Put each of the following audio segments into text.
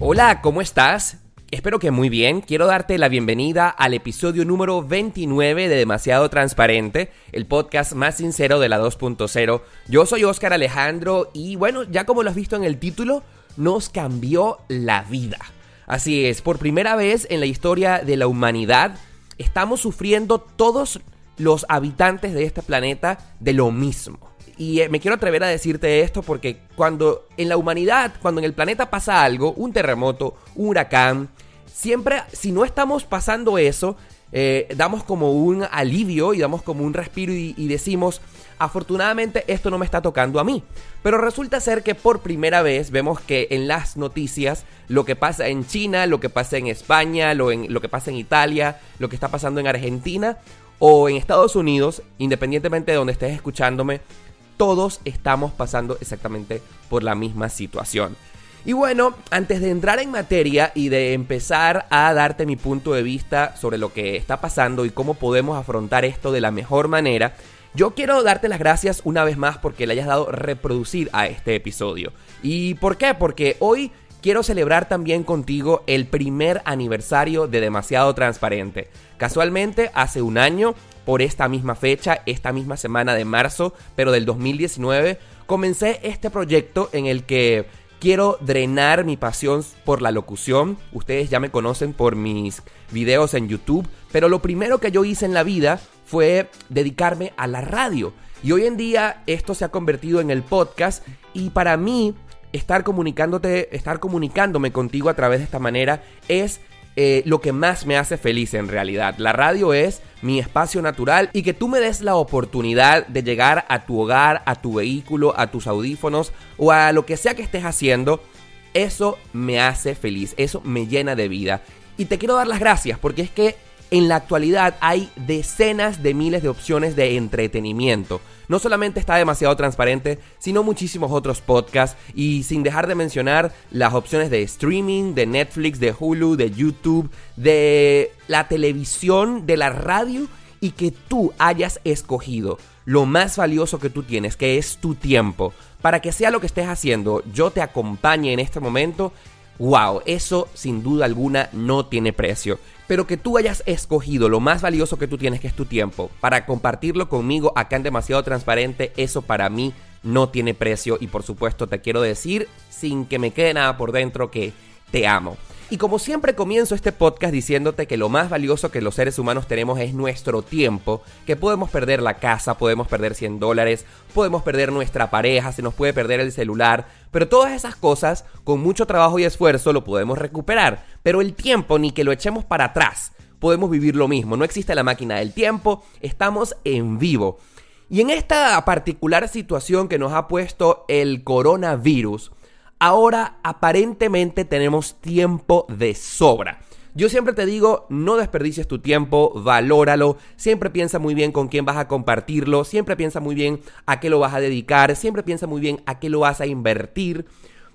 Hola, ¿cómo estás? Espero que muy bien. Quiero darte la bienvenida al episodio número 29 de Demasiado Transparente, el podcast más sincero de la 2.0. Yo soy Oscar Alejandro y bueno, ya como lo has visto en el título, nos cambió la vida. Así es, por primera vez en la historia de la humanidad, estamos sufriendo todos los habitantes de este planeta de lo mismo. Y eh, me quiero atrever a decirte esto porque cuando en la humanidad, cuando en el planeta pasa algo, un terremoto, un huracán, siempre, si no estamos pasando eso, eh, damos como un alivio y damos como un respiro y, decimos, afortunadamente esto no me está tocando a mí. Pero resulta ser que por primera vez vemos que en las noticias lo que pasa en China, lo que pasa en España, lo, lo que pasa en Italia, lo que está pasando en Argentina o en Estados Unidos, independientemente de donde estés escuchándome, todos estamos pasando exactamente por la misma situación. Y bueno, antes de entrar en materia y de empezar a darte mi punto de vista sobre lo que está pasando y cómo podemos afrontar esto de la mejor manera, yo quiero darte las gracias una vez más porque le hayas dado reproducir a este episodio. ¿Y por qué? Porque hoy quiero celebrar también contigo el primer aniversario de Demasiado Transparente. Casualmente, hace un año por esta misma fecha, esta misma semana de marzo, pero del 2019, comencé este proyecto en el que quiero drenar mi pasión por la locución. Ustedes ya me conocen por mis videos en YouTube, pero lo primero que yo hice en la vida fue dedicarme a la radio. Y hoy en día esto se ha convertido en el podcast y para mí estar comunicándote, estar comunicándome contigo a través de esta manera es eh, lo que más me hace feliz en realidad. La radio es mi espacio natural y que tú me des la oportunidad de llegar a tu hogar, a tu vehículo, a tus audífonos o a lo que sea que estés haciendo, eso me hace feliz, eso me llena de vida. Y te quiero dar las gracias porque es que en la actualidad hay decenas de miles de opciones de entretenimiento. No solamente está demasiado transparente, sino muchísimos otros podcasts y sin dejar de mencionar las opciones de streaming, de Netflix, de Hulu, de YouTube, de la televisión, de la radio y que tú hayas escogido lo más valioso que tú tienes, que es tu tiempo, para que sea lo que estés haciendo, yo te acompañe en este momento. Wow, eso sin duda alguna no tiene precio pero que tú hayas escogido lo más valioso que tú tienes, que es tu tiempo, para compartirlo conmigo acá en demasiado transparente, eso para mí no tiene precio y por supuesto te quiero decir, sin que me quede nada por dentro, que te amo. Y como siempre comienzo este podcast diciéndote que lo más valioso que los seres humanos tenemos es nuestro tiempo, que podemos perder la casa, podemos perder 100 dólares, podemos perder nuestra pareja, se nos puede perder el celular, pero todas esas cosas con mucho trabajo y esfuerzo lo podemos recuperar, pero el tiempo ni que lo echemos para atrás, podemos vivir lo mismo, no existe la máquina del tiempo, estamos en vivo. Y en esta particular situación que nos ha puesto el coronavirus, ahora aparentemente tenemos tiempo de sobra. Yo siempre te digo, no desperdicies tu tiempo, valóralo, siempre piensa muy bien con quién vas a compartirlo, siempre piensa muy bien a qué lo vas a dedicar, siempre piensa muy bien a qué lo vas a invertir,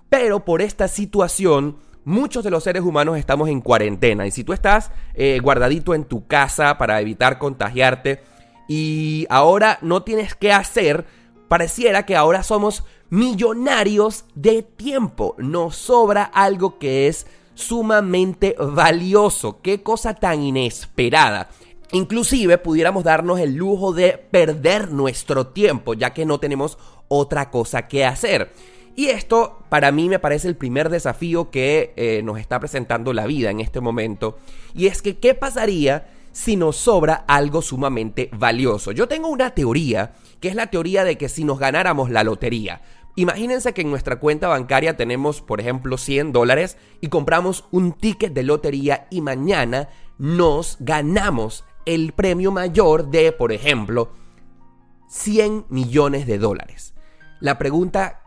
pero por esta situación muchos de los seres humanos estamos en cuarentena. Y si tú estás eh, guardadito en tu casa para evitar contagiarte y ahora no tienes qué hacer, pareciera que ahora somos millonarios de tiempo. Nos sobra algo que es sumamente valioso. Qué cosa tan inesperada. Inclusive pudiéramos darnos el lujo de perder nuestro tiempo, ya que no tenemos otra cosa que hacer. Y esto para mí me parece el primer desafío que eh, nos está presentando la vida en este momento. Y es que, ¿qué pasaría si nos sobra algo sumamente valioso? Yo tengo una teoría, que es la teoría de que si nos ganáramos la lotería, Imagínense que en nuestra cuenta bancaria tenemos, por ejemplo, 100 dólares y compramos un ticket de lotería y mañana nos ganamos el premio mayor de, por ejemplo, 100 millones de dólares. La pregunta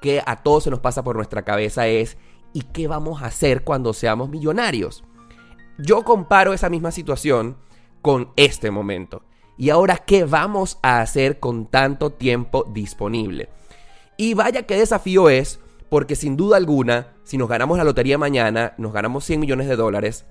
que a todos se nos pasa por nuestra cabeza es ¿y qué vamos a hacer cuando seamos millonarios? Yo comparo esa misma situación con este momento. ¿Y ahora qué vamos a hacer con tanto tiempo disponible? Y vaya qué desafío es, porque sin duda alguna, si nos ganamos la lotería mañana, nos ganamos 100 millones de dólares,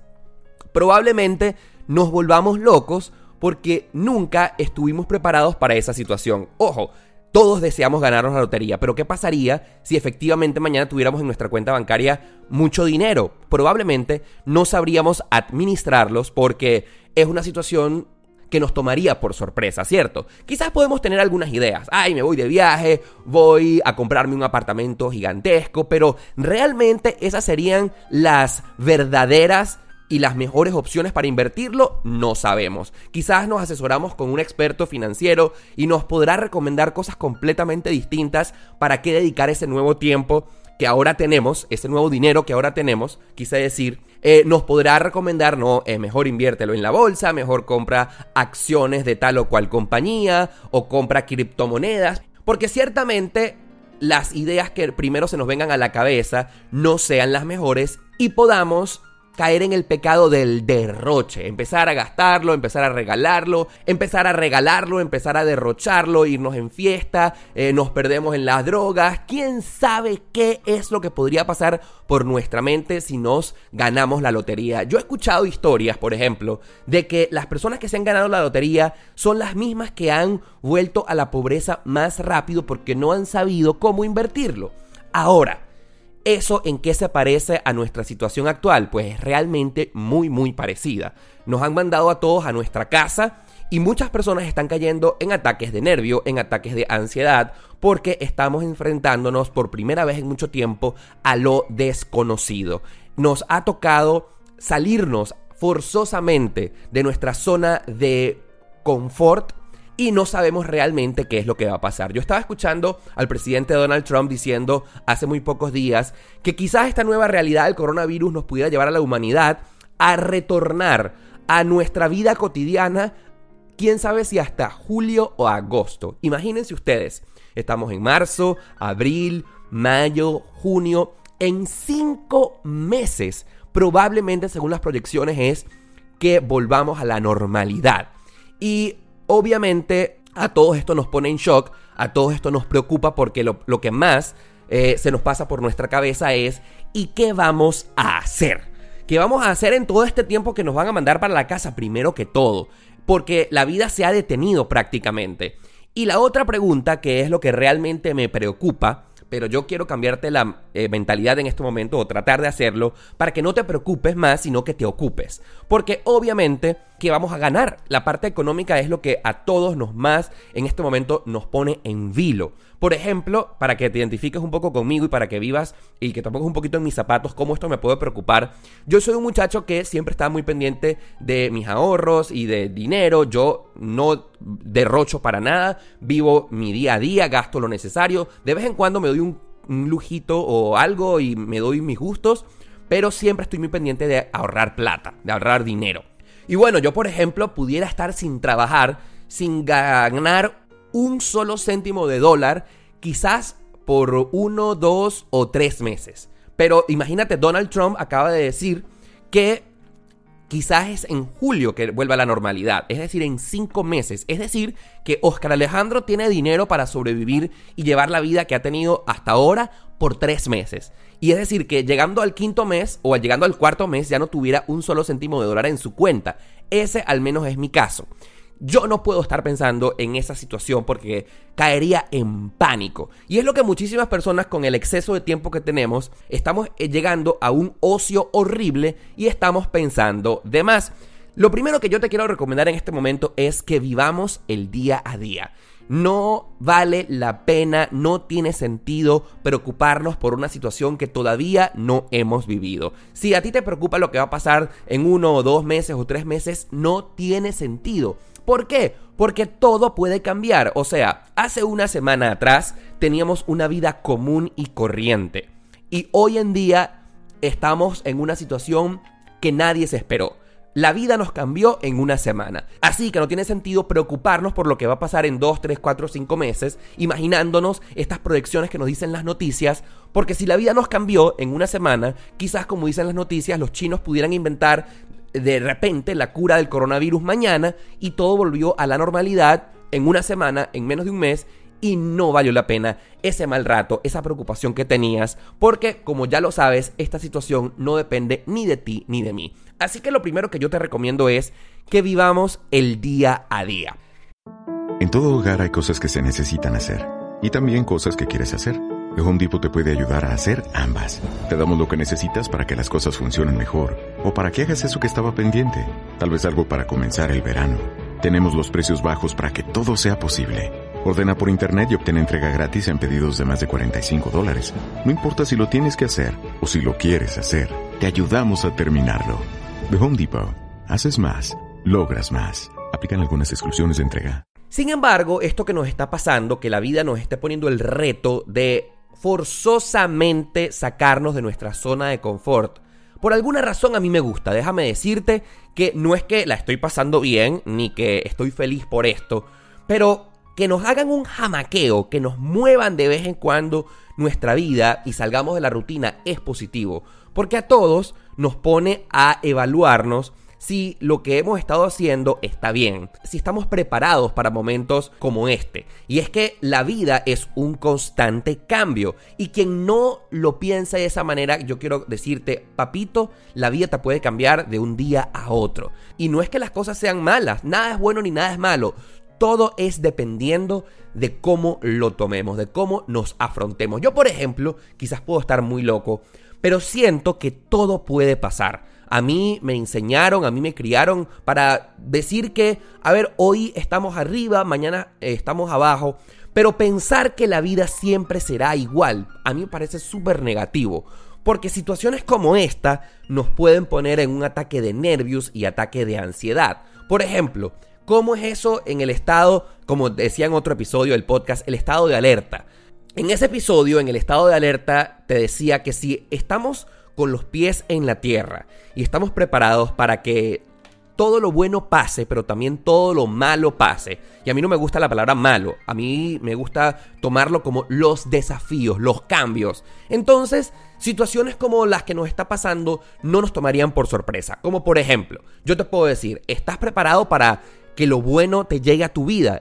probablemente nos volvamos locos porque nunca estuvimos preparados para esa situación. Ojo, todos deseamos ganarnos la lotería, pero ¿qué pasaría si efectivamente mañana tuviéramos en nuestra cuenta bancaria mucho dinero? Probablemente no sabríamos administrarlos porque es una situación que nos tomaría por sorpresa, ¿cierto? Quizás podemos tener algunas ideas. Ay, me voy de viaje, voy a comprarme un apartamento gigantesco, pero realmente esas serían las verdaderas y las mejores opciones para invertirlo no sabemos. Quizás nos asesoramos con un experto financiero y nos podrá recomendar cosas completamente distintas para qué dedicar ese nuevo tiempo que ahora tenemos, ese nuevo dinero que ahora tenemos, quise decir, eh, nos podrá recomendar, no, es mejor inviértelo en la bolsa, mejor compra acciones de tal o cual compañía o compra criptomonedas, porque ciertamente las ideas que primero se nos vengan a la cabeza no sean las mejores y podamos caer en el pecado del derroche, empezar a gastarlo, empezar a regalarlo, empezar a regalarlo, empezar a derrocharlo, irnos en fiesta, eh, nos perdemos en las drogas, quién sabe qué es lo que podría pasar por nuestra mente si nos ganamos la lotería. Yo he escuchado historias, por ejemplo, de que las personas que se han ganado la lotería son las mismas que han vuelto a la pobreza más rápido porque no han sabido cómo invertirlo. Ahora, ¿Eso en qué se parece a nuestra situación actual? Pues es realmente muy muy parecida. Nos han mandado a todos a nuestra casa y muchas personas están cayendo en ataques de nervio, en ataques de ansiedad, porque estamos enfrentándonos por primera vez en mucho tiempo a lo desconocido. Nos ha tocado salirnos forzosamente de nuestra zona de confort y no sabemos realmente qué es lo que va a pasar. Yo estaba escuchando al presidente Donald Trump diciendo hace muy pocos días que quizás esta nueva realidad del coronavirus nos pudiera llevar a la humanidad a retornar a nuestra vida cotidiana, quién sabe si hasta julio o agosto. Imagínense ustedes, estamos en marzo, abril, mayo, junio, en cinco meses, probablemente según las proyecciones es que volvamos a la normalidad. Y obviamente a todos esto nos pone en shock, a todos esto nos preocupa porque lo, que más eh, se nos pasa por nuestra cabeza es ¿y qué vamos a hacer? ¿Qué vamos a hacer en todo este tiempo que nos van a mandar para la casa? Primero que todo, porque la vida se ha detenido prácticamente. Y la otra pregunta, que es lo que realmente me preocupa, pero yo quiero cambiarte la eh, mentalidad en este momento o tratar de hacerlo para que no te preocupes más, sino que te ocupes. Porque obviamente que vamos a ganar. La parte económica es lo que a todos nos más en este momento nos pone en vilo. Por ejemplo, para que te identifiques un poco conmigo y para que vivas y que te pongas un poquito en mis zapatos, cómo esto me puede preocupar. Yo soy un muchacho que siempre está muy pendiente de mis ahorros y de dinero. Yo no derrocho para nada. Vivo mi día a día, gasto lo necesario. De vez en cuando me doy un, un lujito o algo y me doy mis gustos. Pero siempre estoy muy pendiente de ahorrar plata, de ahorrar dinero. Y bueno, yo por ejemplo pudiera estar sin trabajar, sin ganar un solo céntimo de dólar, quizás por uno, dos o tres meses. Pero imagínate, Donald Trump acaba de decir que quizás es en julio que vuelva a la normalidad, es decir, en cinco meses. Es decir, que Oscar Alejandro tiene dinero para sobrevivir y llevar la vida que ha tenido hasta ahora por tres meses. Y es decir, que llegando al quinto mes o llegando al cuarto mes ya no tuviera un solo céntimo de dólar en su cuenta. Ese al menos es mi caso. Yo no puedo estar pensando en esa situación porque caería en pánico. Y es lo que muchísimas personas con el exceso de tiempo que tenemos estamos eh, llegando a un ocio horrible y estamos pensando de más. Lo primero que yo te quiero recomendar en este momento es que vivamos el día a día. No vale la pena, no tiene sentido preocuparnos por una situación que todavía no hemos vivido. Si a ti te preocupa lo que va a pasar en uno o dos meses o tres meses, no tiene sentido. ¿Por qué? Porque todo puede cambiar. O sea, hace una semana atrás teníamos una vida común y corriente. Y hoy en día estamos en una situación que nadie se esperó. La vida nos cambió en una semana. Así que no tiene sentido preocuparnos por lo que va a pasar en 2, 3, 4, 5 meses, imaginándonos estas proyecciones que nos dicen las noticias, porque si la vida nos cambió en una semana, quizás como dicen las noticias, los chinos pudieran inventar de repente la cura del coronavirus mañana y todo volvió a la normalidad en una semana, en menos de un mes, y no valió la pena ese mal rato, esa preocupación que tenías, porque como ya lo sabes, esta situación no depende ni de ti ni de mí. Así que lo primero que yo te recomiendo es que vivamos el día a día. En todo hogar hay cosas que se necesitan hacer y también cosas que quieres hacer. The Home Depot te puede ayudar a hacer ambas. Te damos lo que necesitas para que las cosas funcionen mejor o para que hagas eso que estaba pendiente, tal vez algo para comenzar el verano. Tenemos los precios bajos para que todo sea posible. Ordena por internet y obtén entrega gratis en pedidos de más de 45 dólares. No importa si lo tienes que hacer o si lo quieres hacer, te ayudamos a terminarlo. The Home Depot. Haces más, logras más. Aplican algunas exclusiones de entrega. Sin embargo, esto que nos está pasando, que la vida nos esté poniendo el reto de forzosamente sacarnos de nuestra zona de confort, por alguna razón a mí me gusta. Déjame decirte que no es que la estoy pasando bien, ni que estoy feliz por esto, pero que nos hagan un jamaqueo, que nos muevan de vez en cuando nuestra vida y salgamos de la rutina es positivo, porque a todos nos pone a evaluarnos si lo que hemos estado haciendo está bien, si estamos preparados para momentos como este. Y es que la vida es un constante cambio y quien no lo piensa de esa manera, yo quiero decirte, papito, la vida te puede cambiar de un día a otro. Y no es que las cosas sean malas, nada es bueno ni nada es malo. Todo es dependiendo de cómo lo tomemos, de cómo nos afrontemos. Yo, por ejemplo, quizás puedo estar muy loco, pero siento que todo puede pasar. A mí me enseñaron, a mí me criaron para decir que, a ver, hoy estamos arriba, mañana eh, estamos abajo, pero pensar que la vida siempre será igual, a mí me parece súper negativo. Porque situaciones como esta nos pueden poner en un ataque de nervios y ataque de ansiedad. Por ejemplo, ¿cómo es eso en el estado, como decía en otro episodio del podcast, el estado de alerta? En ese episodio, en el estado de alerta, te decía que si estamos con los pies en la tierra y estamos preparados para que todo lo bueno pase, pero también todo lo malo pase. Y a mí no me gusta la palabra malo, a mí me gusta tomarlo como los desafíos, los cambios. Entonces, situaciones como las que nos está pasando no nos tomarían por sorpresa. Como por ejemplo, yo te puedo decir, ¿estás preparado para que lo bueno te llegue a tu vida.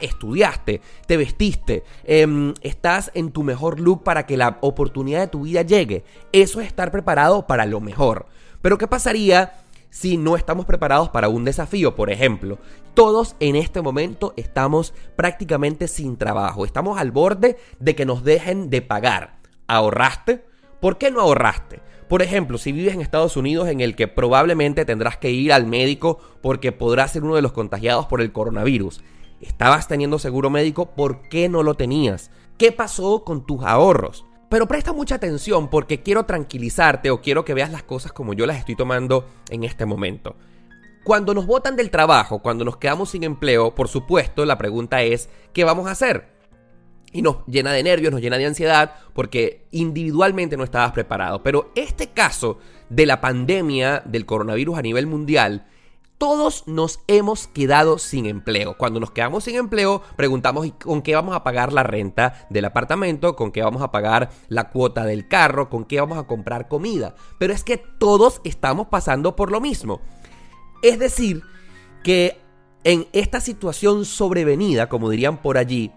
estudiaste, te vestiste, em, estás en tu mejor look para que la oportunidad de tu vida llegue. Eso es estar preparado para lo mejor. Pero ¿qué pasaría si no estamos preparados para un desafío? Por ejemplo, todos en este momento estamos prácticamente sin trabajo. Estamos al borde de que nos dejen de pagar. ¿Ahorraste? ¿Por qué no ahorraste? Por ejemplo, si vives en Estados Unidos en el que probablemente tendrás que ir al médico porque podrás ser uno de los contagiados por el coronavirus. ¿Estabas teniendo seguro médico? ¿Por qué no lo tenías? ¿Qué pasó con tus ahorros? Pero presta mucha atención porque quiero tranquilizarte o quiero que veas las cosas como yo las estoy tomando en este momento. Cuando nos botan del trabajo, cuando nos quedamos sin empleo, por supuesto, la pregunta es, ¿qué vamos a hacer? Y nos llena de nervios, nos llena de ansiedad porque individualmente no estabas preparado. Pero este caso de la pandemia del coronavirus a nivel mundial, todos nos hemos quedado sin empleo. Cuando nos quedamos sin empleo, preguntamos con qué vamos a pagar la renta del apartamento, con qué vamos a pagar la cuota del carro, con qué vamos a comprar comida. Pero es que todos estamos pasando por lo mismo. Es decir, que en esta situación sobrevenida, como dirían por allí,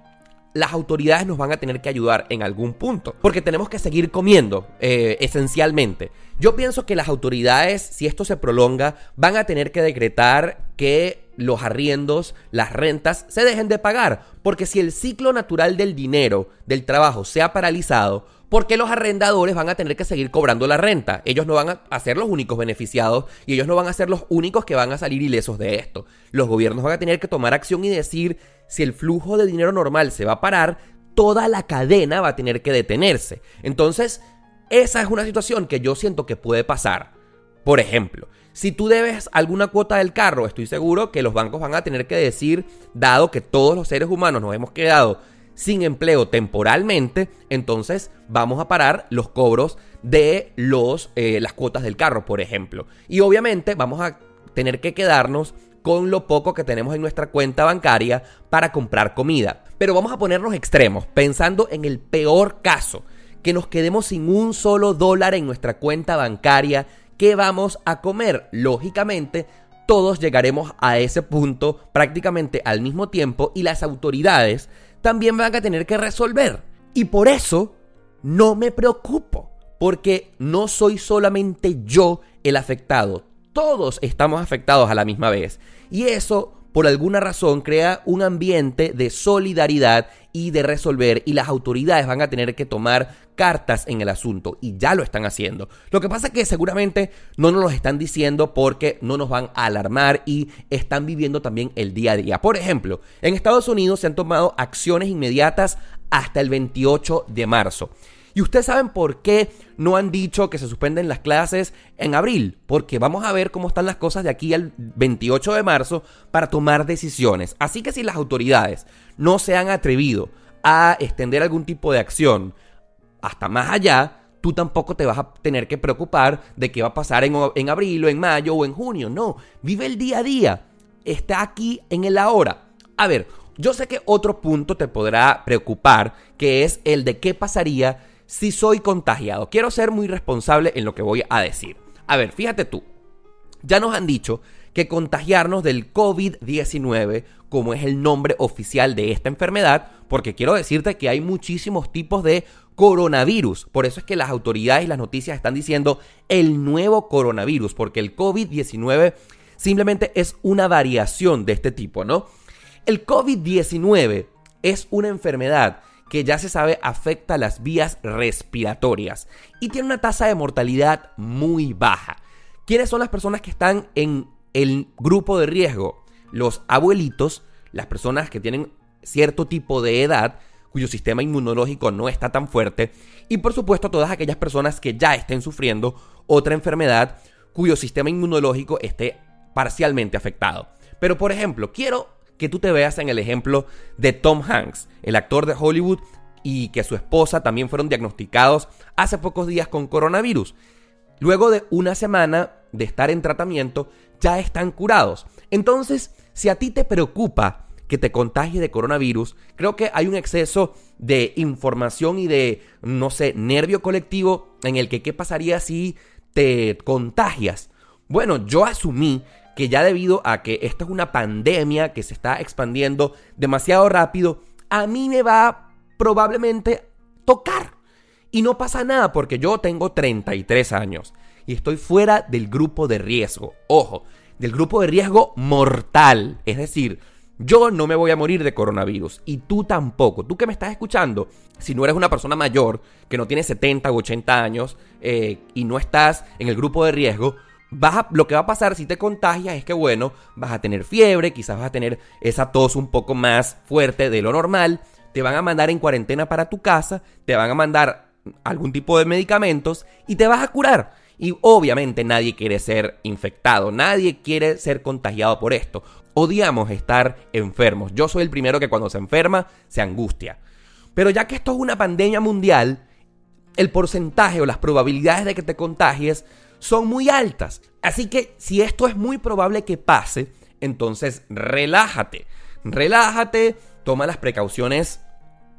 las autoridades nos van a tener que ayudar en algún punto, porque tenemos que seguir comiendo, eh, esencialmente. Yo pienso que las autoridades, si esto se prolonga, van a tener que decretar que los arriendos, las rentas, se dejen de pagar, porque si el ciclo natural del dinero, del trabajo, se ha paralizado, porque los arrendadores van a tener que seguir cobrando la renta. Ellos no van a ser los únicos beneficiados y ellos no van a ser los únicos que van a salir ilesos de esto. Los gobiernos van a tener que tomar acción y decir si el flujo de dinero normal se va a parar, toda la cadena va a tener que detenerse. Entonces, esa es una situación que yo siento que puede pasar. Por ejemplo, si tú debes alguna cuota del carro, estoy seguro que los bancos van a tener que decir, dado que todos los seres humanos nos hemos quedado sin empleo temporalmente, entonces vamos a parar los cobros de los, eh, las cuotas del carro, por ejemplo. Y obviamente vamos a tener que quedarnos con lo poco que tenemos en nuestra cuenta bancaria para comprar comida. Pero vamos a ponernos extremos, pensando en el peor caso, que nos quedemos sin un solo dólar en nuestra cuenta bancaria, ¿qué vamos a comer? Lógicamente, todos llegaremos a ese punto prácticamente al mismo tiempo y las autoridades también van a tener que resolver. Y por eso no me preocupo, porque no soy solamente yo el afectado, todos estamos afectados a la misma vez. Y eso, por alguna razón, crea un ambiente de solidaridad y de resolver y las autoridades van a tener que tomar cartas en el asunto y ya lo están haciendo. Lo que pasa es que seguramente no nos lo están diciendo porque no nos van a alarmar y están viviendo también el día a día. Por ejemplo, en Estados Unidos se han tomado acciones inmediatas hasta el 28 de marzo. ¿Y ustedes saben por qué no han dicho que se suspenden las clases en abril? Porque vamos a ver cómo están las cosas de aquí al 28 de marzo para tomar decisiones. Así que si las autoridades no se han atrevido a extender algún tipo de acción hasta más allá, tú tampoco te vas a tener que preocupar de qué va a pasar en, en abril o en mayo o en junio. No, vive el día a día. Está aquí en el ahora. A ver, yo sé que otro punto te podrá preocupar, que es el de qué pasaría si soy contagiado. Quiero ser muy responsable en lo que voy a decir. A ver, fíjate tú. Ya nos han dicho que contagiarnos del COVID-19, como es el nombre oficial de esta enfermedad, porque quiero decirte que hay muchísimos tipos de coronavirus. Por eso es que las autoridades y las noticias están diciendo el nuevo coronavirus, porque el COVID-19 simplemente es una variación de este tipo, ¿no? El COVID-19 es una enfermedad que ya se sabe afecta las vías respiratorias y tiene una tasa de mortalidad muy baja. ¿Quiénes son las personas que están en el grupo de riesgo? Los abuelitos, las personas que tienen cierto tipo de edad, cuyo sistema inmunológico no está tan fuerte, y por supuesto todas aquellas personas que ya estén sufriendo otra enfermedad cuyo sistema inmunológico esté parcialmente afectado. Pero por ejemplo, quiero que tú te veas en el ejemplo de Tom Hanks, el actor de Hollywood y que su esposa también fueron diagnosticados hace pocos días con coronavirus. Luego de una semana de estar en tratamiento, ya están curados. Entonces, si a ti te preocupa que te contagies de coronavirus, creo que hay un exceso de información y de, no sé, nervio colectivo en el que qué pasaría si te contagias. Bueno, yo asumí que ya debido a que esta es una pandemia que se está expandiendo demasiado rápido, a mí me va probablemente tocar. Y no pasa nada porque yo tengo 33 años y estoy fuera del grupo de riesgo. Ojo, del grupo de riesgo mortal. Es decir, yo no me voy a morir de coronavirus y tú tampoco. Tú que me estás escuchando, si no eres una persona mayor que no tiene 70 u 80 años eh, y no estás en el grupo de riesgo, lo que va a pasar si te contagias es que, bueno, vas a tener fiebre, quizás vas a tener esa tos un poco más fuerte de lo normal, te van a mandar en cuarentena para tu casa, te van a mandar algún tipo de medicamentos y te vas a curar. Y obviamente nadie quiere ser infectado, nadie quiere ser contagiado por esto. Odiamos estar enfermos. Yo soy el primero que cuando se enferma se angustia. Pero ya que esto es una pandemia mundial, el porcentaje o las probabilidades de que te contagies son muy altas. Así que si esto es muy probable que pase, entonces relájate. Relájate, toma las precauciones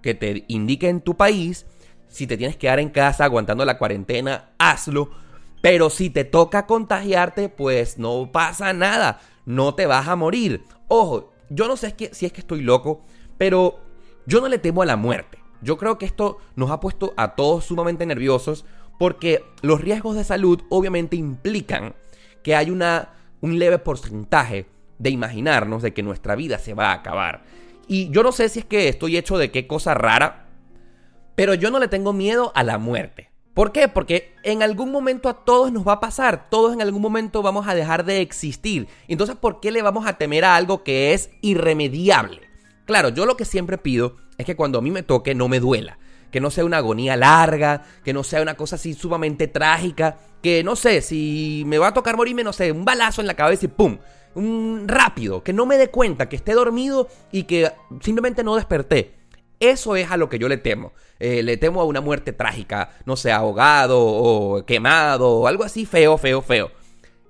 que te indiquen tu país. Si te tienes que quedar en casa aguantando la cuarentena, hazlo. Pero si te toca contagiarte, pues no pasa nada. No te vas a morir. Ojo, yo no sé si es que estoy loco, pero yo no le temo a la muerte. Yo creo que esto nos ha puesto a todos sumamente nerviosos porque los riesgos de salud obviamente implican que hay una, un leve porcentaje de imaginarnos de que nuestra vida se va a acabar. Y yo no sé si es que estoy hecho de qué cosa rara, pero yo no le tengo miedo a la muerte. ¿Por qué? Porque en algún momento a todos nos va a pasar, todos en algún momento vamos a dejar de existir. Entonces, ¿por qué le vamos a temer a algo que es irremediable? Claro, yo lo que siempre pido es que cuando a mí me toque no me duela que no sea una agonía larga, que no sea una cosa así sumamente trágica, que no sé, si me va a tocar morirme, no sé, un balazo en la cabeza y ¡pum! Un rápido, que no me dé cuenta, que esté dormido y que simplemente no desperté. Eso es a lo que yo le temo. Eh, le temo a una muerte trágica, no sé, ahogado o quemado o algo así feo, feo, feo.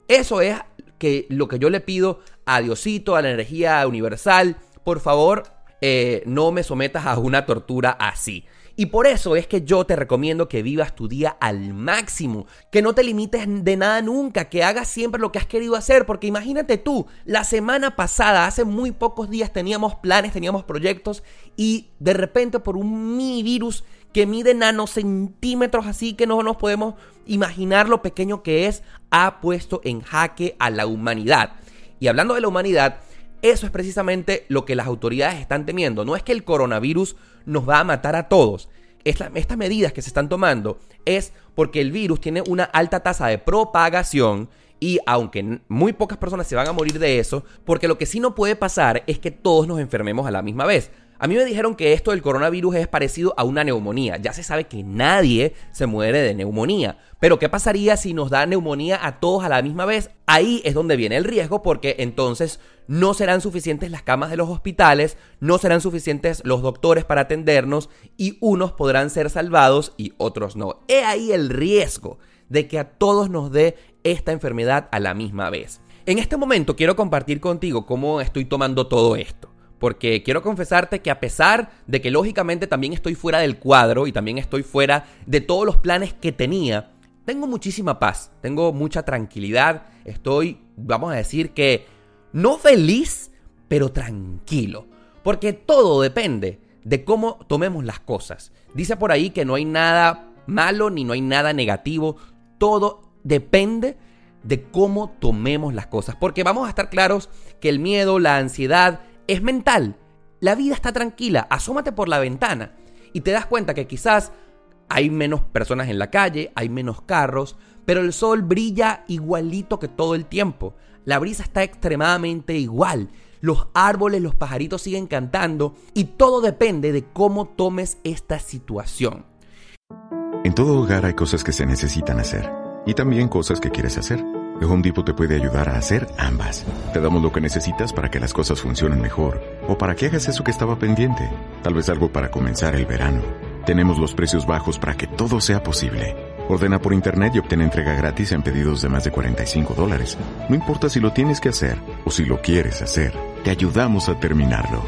Eso es que lo que yo le pido a Diosito, a la energía universal, por favor, eh, no me sometas a una tortura así. Y por eso es que yo te recomiendo que vivas tu día al máximo, que no te limites de nada nunca, que hagas siempre lo que has querido hacer, porque imagínate tú, la semana pasada, hace muy pocos días teníamos planes, teníamos proyectos y de repente por un mini virus que mide nanocentímetros así que no nos podemos imaginar lo pequeño que es, ha puesto en jaque a la humanidad. Y hablando de la humanidad, eso es precisamente lo que las autoridades están temiendo. No es que el coronavirus nos va a matar a todos. estas medidas que se están tomando es porque el virus tiene una alta tasa de propagación y aunque muy pocas personas se van a morir de eso, porque lo que sí no puede pasar es que todos nos enfermemos a la misma vez. A mí me dijeron que esto del coronavirus es parecido a una neumonía. Ya se sabe que nadie se muere de neumonía. Pero ¿qué pasaría si nos da neumonía a todos a la misma vez? Ahí es donde viene el riesgo porque entonces no serán suficientes las camas de los hospitales, no serán suficientes los doctores para atendernos y unos podrán ser salvados y otros no. He ahí el riesgo de que a todos nos dé esta enfermedad a la misma vez. En este momento quiero compartir contigo cómo estoy tomando todo esto porque quiero confesarte que a pesar de que lógicamente también estoy fuera del cuadro y también estoy fuera de todos los planes que tenía, tengo muchísima paz, tengo mucha tranquilidad, estoy, vamos a decir que, no feliz, pero tranquilo, porque todo depende de cómo tomemos las cosas. Dice por ahí que no hay nada malo ni no hay nada negativo, todo depende de cómo tomemos las cosas, porque vamos a estar claros que el miedo, la ansiedad, es mental. La vida está tranquila, asómate por la ventana y te das cuenta que quizás hay menos personas en la calle, hay menos carros, pero el sol brilla igualito que todo el tiempo. La brisa está extremadamente igual. Los árboles, los pajaritos siguen cantando y todo depende de cómo tomes esta situación. En todo hogar hay cosas que se necesitan hacer y también cosas que quieres hacer. The Home Depot te puede ayudar a hacer ambas. Te damos lo que necesitas para que las cosas funcionen mejor o para que hagas eso que estaba pendiente. Tal vez algo para comenzar el verano. Tenemos los precios bajos para que todo sea posible. Ordena por internet y obtén entrega gratis en pedidos de más de 45 dólares. No importa si lo tienes que hacer o si lo quieres hacer, te ayudamos a terminarlo.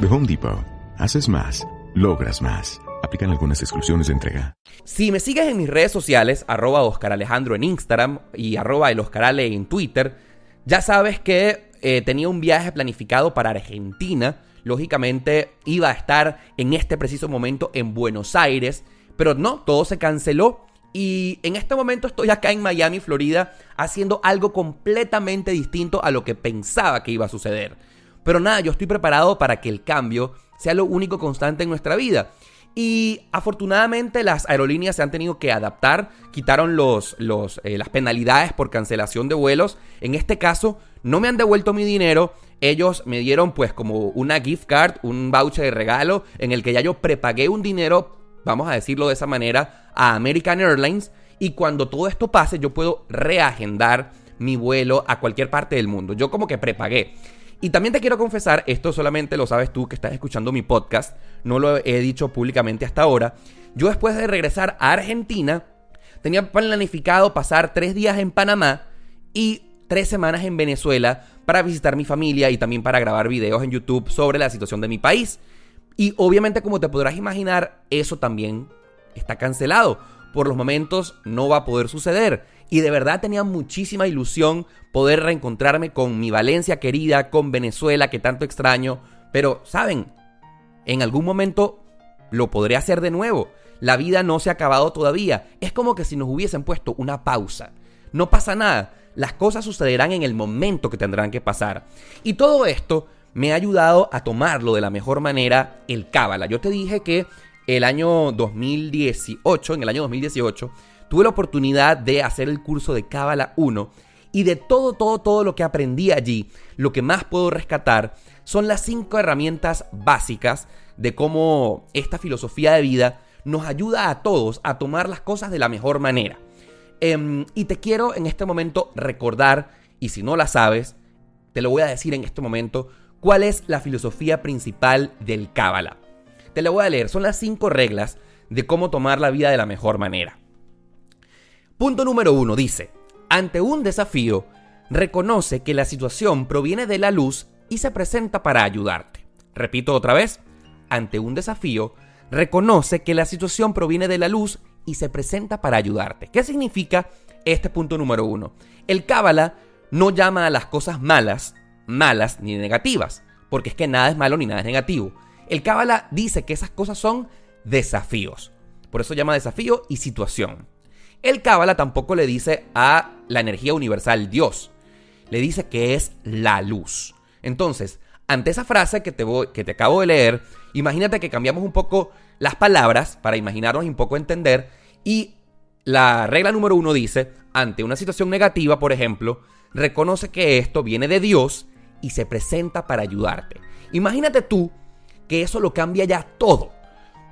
The Home Depot. Haces más, logras más. Aplican algunas exclusiones de entrega. Si me sigues en mis redes sociales, arroba Oscar Alejandro en Instagram y arroba el Oscarale en Twitter, ya sabes que eh, tenía un viaje planificado para Argentina. Lógicamente iba a estar en este preciso momento en Buenos Aires, pero no, todo se canceló. Y en este momento estoy acá en Miami, Florida, haciendo algo completamente distinto a lo que pensaba que iba a suceder. Pero nada, yo estoy preparado para que el cambio sea lo único constante en nuestra vida. Y afortunadamente las aerolíneas se han tenido que adaptar, quitaron los, los, eh, las penalidades por cancelación de vuelos. En este caso, no me han devuelto mi dinero. Ellos me dieron pues como una gift card, un voucher de regalo en el que ya yo prepagué un dinero, vamos a decirlo de esa manera, a American Airlines. Y cuando todo esto pase, yo puedo reagendar mi vuelo a cualquier parte del mundo. Yo como que prepagué. Y también te quiero confesar, esto solamente lo sabes tú que estás escuchando mi podcast, no lo he dicho públicamente hasta ahora. Yo después de regresar a Argentina, tenía planificado pasar tres días en Panamá y tres semanas en Venezuela para visitar mi familia y también para grabar videos en YouTube sobre la situación de mi país. Y obviamente como te podrás imaginar, eso también está cancelado. Por los momentos no va a poder suceder. Y de verdad tenía muchísima ilusión poder reencontrarme con mi Valencia querida, con Venezuela que tanto extraño. Pero, ¿saben? En algún momento lo podré hacer de nuevo. La vida no se ha acabado todavía. Es como que si nos hubiesen puesto una pausa. No pasa nada. Las cosas sucederán en el momento que tendrán que pasar. Y todo esto me ha ayudado a tomarlo de la mejor manera el Cábala. Yo te dije que el año 2018, en el año 2018, tuve la oportunidad de hacer el curso de Cábala 1 y de todo, todo, todo lo que aprendí allí, lo que más puedo rescatar son las cinco herramientas básicas de cómo esta filosofía de vida nos ayuda a todos a tomar las cosas de la mejor manera. Em, y te quiero en este momento recordar, y si no la sabes, te lo voy a decir en este momento, cuál es la filosofía principal del Cábala. Te la voy a leer, son las cinco reglas de cómo tomar la vida de la mejor manera. Punto número uno dice, ante un desafío, reconoce que la situación proviene de la luz y se presenta para ayudarte. Repito otra vez, ante un desafío, reconoce que la situación proviene de la luz y se presenta para ayudarte. ¿Qué significa este punto número uno? El Cábala no llama a las cosas malas, malas ni negativas, porque es que nada es malo ni nada es negativo. El Cábala dice que esas cosas son desafíos. Por eso llama desafío y situación. El Cábala tampoco le dice a la energía universal Dios. Le dice que es la luz. Entonces, ante esa frase que te, voy, que te acabo de leer, imagínate que cambiamos un poco las palabras para imaginarnos y un poco entender. Y la regla número uno dice, ante una situación negativa, por ejemplo, reconoce que esto viene de Dios y se presenta para ayudarte. Imagínate tú que eso lo cambia ya todo.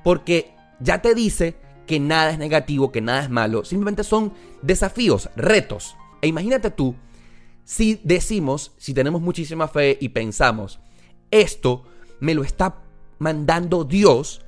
Porque ya te dice que nada es negativo, que nada es malo. Simplemente son desafíos, retos. E imagínate tú si decimos, si tenemos muchísima fe y pensamos, esto me lo está mandando Dios,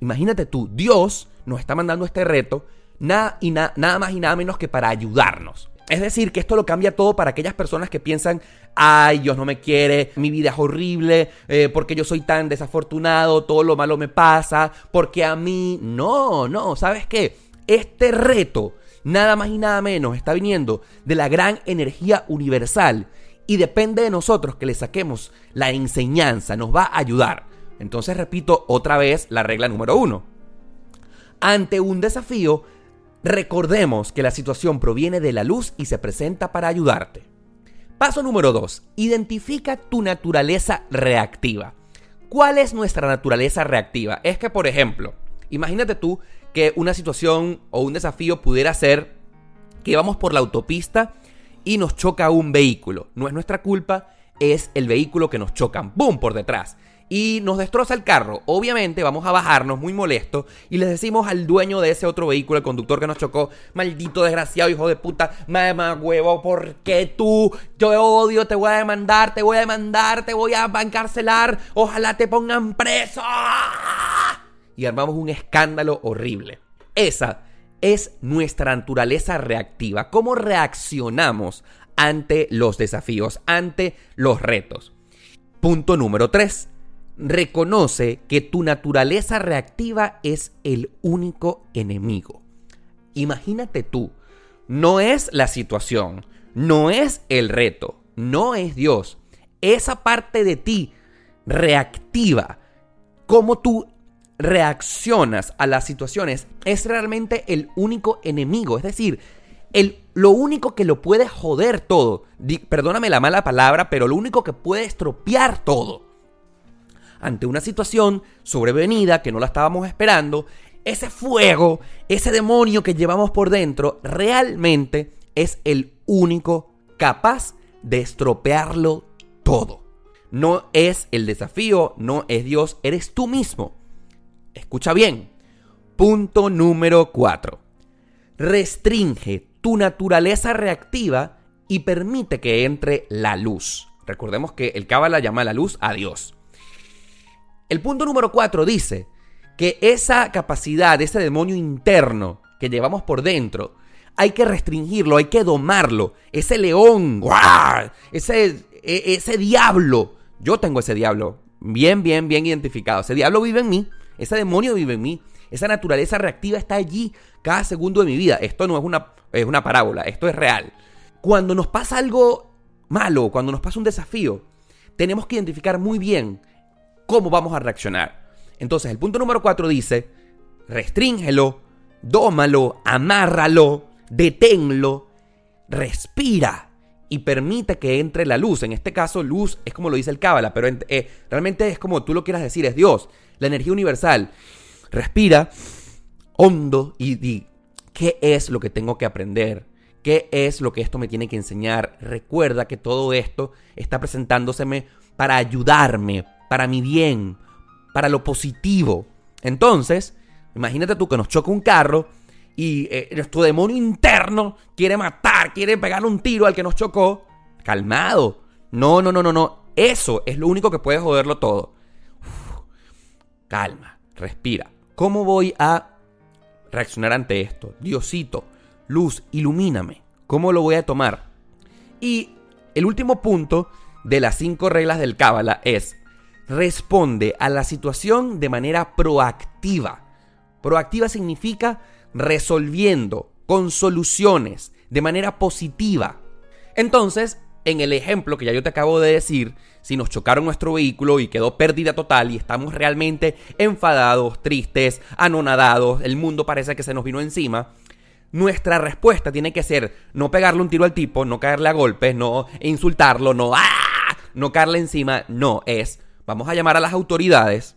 imagínate tú, Dios nos está mandando este reto, nada, y nada más y nada menos que para ayudarnos. Es decir, que esto lo cambia todo para aquellas personas que piensan, ay, Dios no me quiere, mi vida es horrible, eh, porque yo soy tan desafortunado, todo lo malo me pasa, porque a mí, no, no, ¿sabes qué? Este reto nada más y nada menos está viniendo de la gran energía universal y depende de nosotros que le saquemos la enseñanza, nos va a ayudar. Entonces repito otra vez la regla número uno. Ante un desafío, recordemos que la situación proviene de la luz y se presenta para ayudarte. Paso número dos. Identifica tu naturaleza reactiva. ¿Cuál es nuestra naturaleza reactiva? Es que, por ejemplo, imagínate tú que una situación o un desafío pudiera ser que vamos por la autopista y nos choca un vehículo. No es nuestra culpa, es el vehículo que nos choca. ¡Boom! por detrás. Y nos destroza el carro. Obviamente vamos a bajarnos muy molesto y les decimos al dueño de ese otro vehículo, el conductor que nos chocó, maldito desgraciado, hijo de puta, mamá huevo, ¿por qué tú? Yo odio, te voy a demandar, te voy a demandar, te voy a encarcelar, ojalá te pongan preso y armamos un escándalo horrible. Esa es nuestra naturaleza reactiva. ¿Cómo reaccionamos ante los desafíos, ante los retos? Punto número 3. Reconoce que tu naturaleza reactiva es el único enemigo. Imagínate tú, no es la situación, no es el reto, no es Dios. Esa parte de ti reactiva, cómo tú reaccionas a las situaciones es realmente el único enemigo. Es decir, el, lo único que lo puede joder todo. perdóname la mala palabra, pero lo único que puede estropear todo. Ante una situación sobrevenida que no la estábamos esperando, ese fuego, ese demonio que llevamos por dentro, realmente es el único capaz de estropearlo todo. No es el desafío, no es Dios, eres tú mismo. Escucha bien. Punto número 4. Restringe tu naturaleza reactiva y permite que entre la luz. Recordemos que el Cábala llama la luz a Dios. El punto número 4 dice que esa capacidad, ese demonio interno que llevamos por dentro, hay que restringirlo, hay que domarlo. Ese león, ese, e, ese diablo, yo tengo ese diablo bien, bien, bien identificado. Ese diablo vive en mí ese demonio vive en mí. Esa naturaleza reactiva está allí cada segundo de mi vida. Esto no es una, es una parábola, esto es real. Cuando nos pasa algo malo, cuando nos pasa un desafío, tenemos que identificar muy bien cómo vamos a reaccionar. Entonces, el punto número 4 dice, restríngelo, dómalo, amárralo, deténlo, respira y permite que entre la luz. En este caso, luz es como lo dice el Cábala, pero eh, realmente es como tú lo quieras decir, es Dios la energía universal. Respira hondo y di, ¿qué es lo que tengo que aprender? ¿Qué es lo que esto me tiene que enseñar? Recuerda que todo esto está presentándoseme para ayudarme, para mi bien, para lo positivo. Entonces, imagínate tú que nos choca un carro y eh, nuestro demonio interno quiere matar, quiere pegarle un tiro al que nos chocó. Calmado. No, no, no, no, no. Eso es lo único que puede joderlo todo calma, respira. ¿Cómo voy a reaccionar ante esto? Diosito, luz, ilumíname. ¿Cómo lo voy a tomar? Y El último punto de las cinco reglas del Cábala es responde a la situación de manera proactiva. Proactiva significa resolviendo con soluciones de manera positiva. Entonces, en el ejemplo que ya yo te acabo de decir, si nos chocaron nuestro vehículo y quedó pérdida total y estamos realmente enfadados, tristes, anonadados, el mundo parece que se nos vino encima, nuestra respuesta tiene que ser no pegarle un tiro al tipo, no caerle a golpes, no insultarlo, no ¡ah! no caerle encima, no, es vamos a llamar a las autoridades,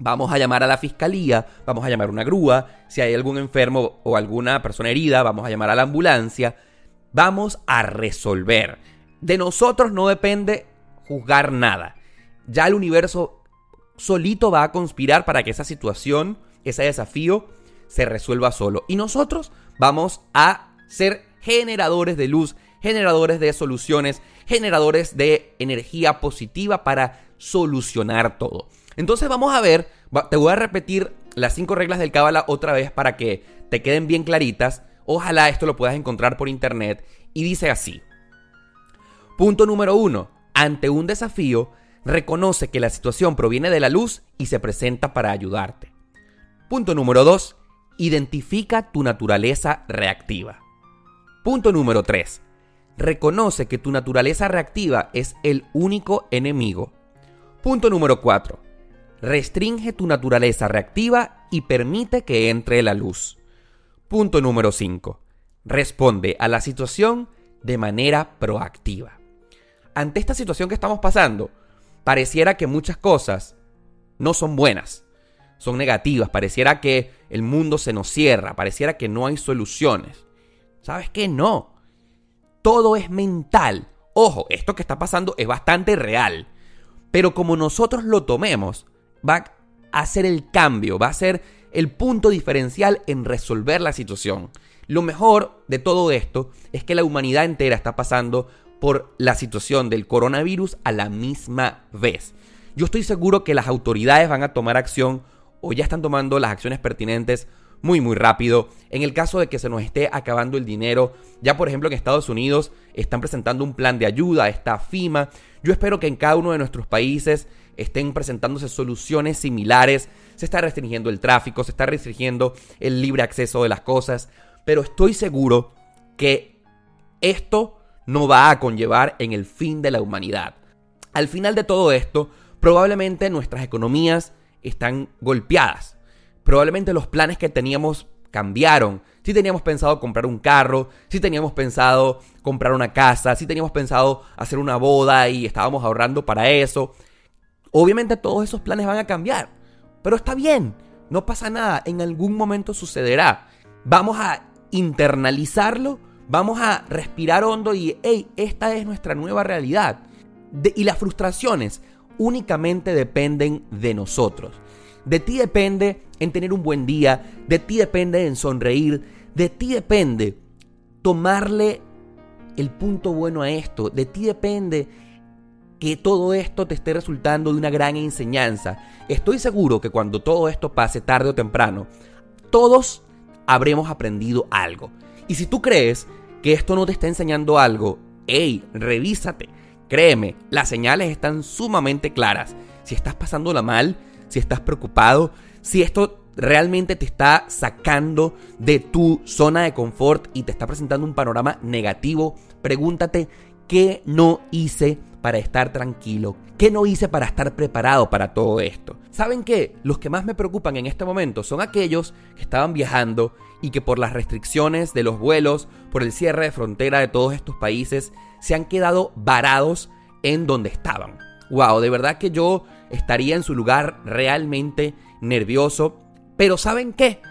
vamos a llamar a la fiscalía, vamos a llamar a una grúa, si hay algún enfermo o alguna persona herida, vamos a llamar a la ambulancia, vamos a resolver. De nosotros no depende juzgar nada. Ya el universo solito va a conspirar para que esa situación, ese desafío, se resuelva solo. Y nosotros vamos a ser generadores de luz, generadores de soluciones, generadores de energía positiva para solucionar todo. Entonces vamos a ver, te voy a repetir las cinco reglas del Cábala otra vez para que te queden bien claritas. Ojalá esto lo puedas encontrar por internet. Y dice así. Punto número uno. Ante un desafío, reconoce que la situación proviene de la luz y se presenta para ayudarte. Punto número 2. Identifica tu naturaleza reactiva. Punto número 3. Reconoce que tu naturaleza reactiva es el único enemigo. Punto número 4. Restringe tu naturaleza reactiva y permite que entre la luz. Punto número 5. Responde a la situación de manera proactiva ante esta situación que estamos pasando, pareciera que muchas cosas no son buenas, son negativas, pareciera que el mundo se nos cierra, pareciera que no hay soluciones. ¿Sabes qué? No. Todo es mental. Ojo, esto que está pasando es bastante real. Pero como nosotros lo tomemos, va a ser el cambio, va a ser el punto diferencial en resolver la situación. Lo mejor de todo esto es que la humanidad entera está pasando por la situación del coronavirus a la misma vez. Yo estoy seguro que las autoridades van a tomar acción o ya están tomando las acciones pertinentes muy muy rápido. En el caso de que se nos esté acabando el dinero, ya por ejemplo en Estados Unidos están presentando un plan de ayuda, está FIMA. Yo espero que en cada uno de nuestros países estén presentándose soluciones similares. Se está restringiendo el tráfico, se está restringiendo el libre acceso de las cosas, pero estoy seguro que esto no va a conllevar en el fin de la humanidad. Al final de todo esto, probablemente nuestras economías están golpeadas. Probablemente los planes que teníamos cambiaron. Si teníamos pensado comprar un carro, si teníamos pensado comprar una casa, si teníamos pensado hacer una boda y estábamos ahorrando para eso. Obviamente todos esos planes van a cambiar. Pero está bien, no pasa nada, en algún momento sucederá. Vamos a internalizarlo Vamos a respirar hondo y, hey, esta es nuestra nueva realidad. y las frustraciones únicamente dependen de nosotros. De ti depende en tener un buen día, de ti depende en sonreír, de ti depende tomarle el punto bueno a esto, de ti depende que todo esto te esté resultando de una gran enseñanza. Estoy seguro que cuando todo esto pase tarde o temprano, todos habremos aprendido algo. Y si tú crees que esto no te está enseñando algo, hey, revísate. Créeme, las señales están sumamente claras. Si estás pasándola mal, si estás preocupado, si esto realmente te está sacando de tu zona de confort y te está presentando un panorama negativo, pregúntate qué no hice para estar tranquilo, qué no hice para estar preparado para todo esto. ¿Saben qué? Los que más me preocupan en este momento son aquellos que estaban viajando y que por las restricciones de los vuelos, por el cierre de frontera de todos estos países, se han quedado varados en donde estaban. Wow, de verdad que yo estaría en su lugar realmente nervioso. Pero ¿saben qué?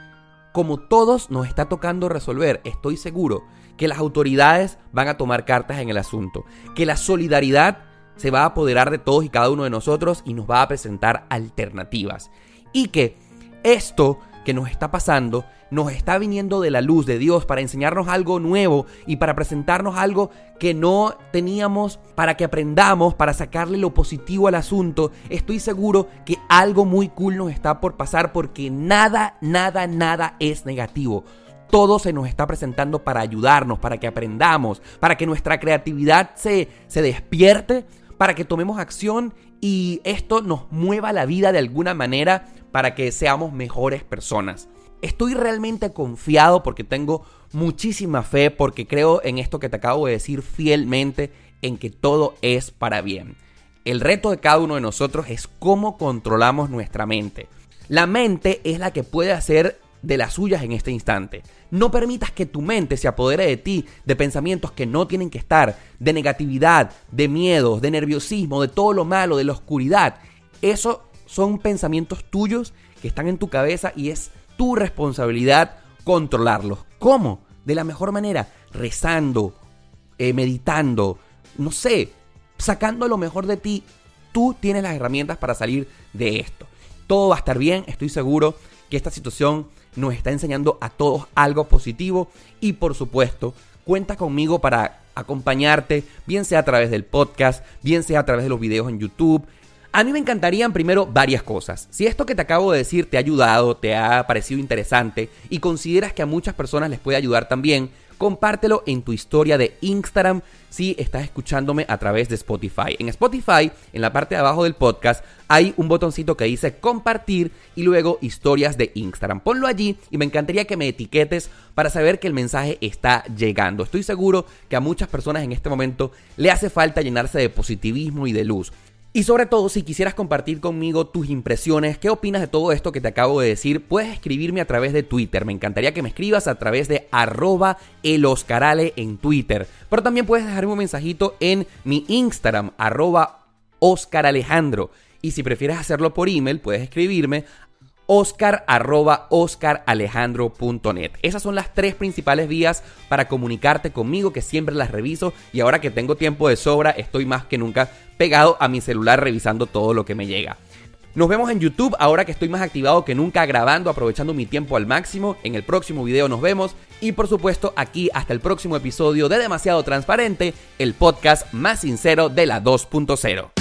Como todos nos está tocando resolver, estoy seguro que las autoridades van a tomar cartas en el asunto, que la solidaridad se va a apoderar de todos y cada uno de nosotros y nos va a presentar alternativas. Y que esto que nos está pasando nos está viniendo de la luz de Dios para enseñarnos algo nuevo y para presentarnos algo que no teníamos para que aprendamos, para sacarle lo positivo al asunto. Estoy seguro que algo muy cool nos está por pasar porque nada, nada, nada es negativo. todo se nos está presentando para ayudarnos, para que aprendamos, para que nuestra creatividad se, se despierte, para que tomemos acción y esto nos mueva la vida de alguna manera para que seamos mejores personas. Estoy realmente confiado porque tengo muchísima fe, porque creo en esto que te acabo de decir fielmente, en que todo es para bien. El reto de cada uno de nosotros es cómo controlamos nuestra mente. La mente es la que puede hacer de las suyas en este instante. No permitas que tu mente se apodere de ti de pensamientos que no tienen que estar, de negatividad, de miedos, de nerviosismo, de todo lo malo, de la oscuridad. Eso son pensamientos tuyos que están en tu cabeza y es tu responsabilidad controlarlos. ¿Cómo? De la mejor manera, rezando, eh, meditando, no sé, sacando lo mejor de ti. Tú tienes las herramientas para salir de esto. Todo va a estar bien, estoy seguro que esta situación nos está enseñando a todos algo positivo y por supuesto, cuenta conmigo para acompañarte, bien sea a través del podcast, bien sea a través de los videos en YouTube. A mí me encantarían primero varias cosas. Si esto que te acabo de decir te ha ayudado, te ha parecido interesante y consideras que a muchas personas les puede ayudar también, compártelo en tu historia de Instagram si estás escuchándome a través de Spotify. En Spotify, en la parte de abajo del podcast, hay un botoncito que dice compartir y luego historias de Instagram. Ponlo allí y me encantaría que me etiquetes para saber que el mensaje está llegando. Estoy seguro que a muchas personas en este momento le hace falta llenarse de positivismo y de luz. Y sobre todo, si quisieras compartir conmigo tus impresiones, qué opinas de todo esto que te acabo de decir, puedes escribirme a través de Twitter. Me encantaría que me escribas a través de arroba eloscarale en Twitter. Pero también puedes dejarme un mensajito en mi Instagram, arroba. Y si prefieres hacerlo por email, puedes escribirme oscar arroba. Esas son las tres principales vías para comunicarte conmigo que siempre las reviso y ahora que tengo tiempo de sobra estoy más que nunca pegado a mi celular revisando todo lo que me llega. Nos vemos en YouTube ahora que estoy más activado que nunca grabando, aprovechando mi tiempo al máximo. En el próximo video nos vemos y por supuesto aquí hasta el próximo episodio de Demasiado Transparente, el podcast más sincero de la 2.0.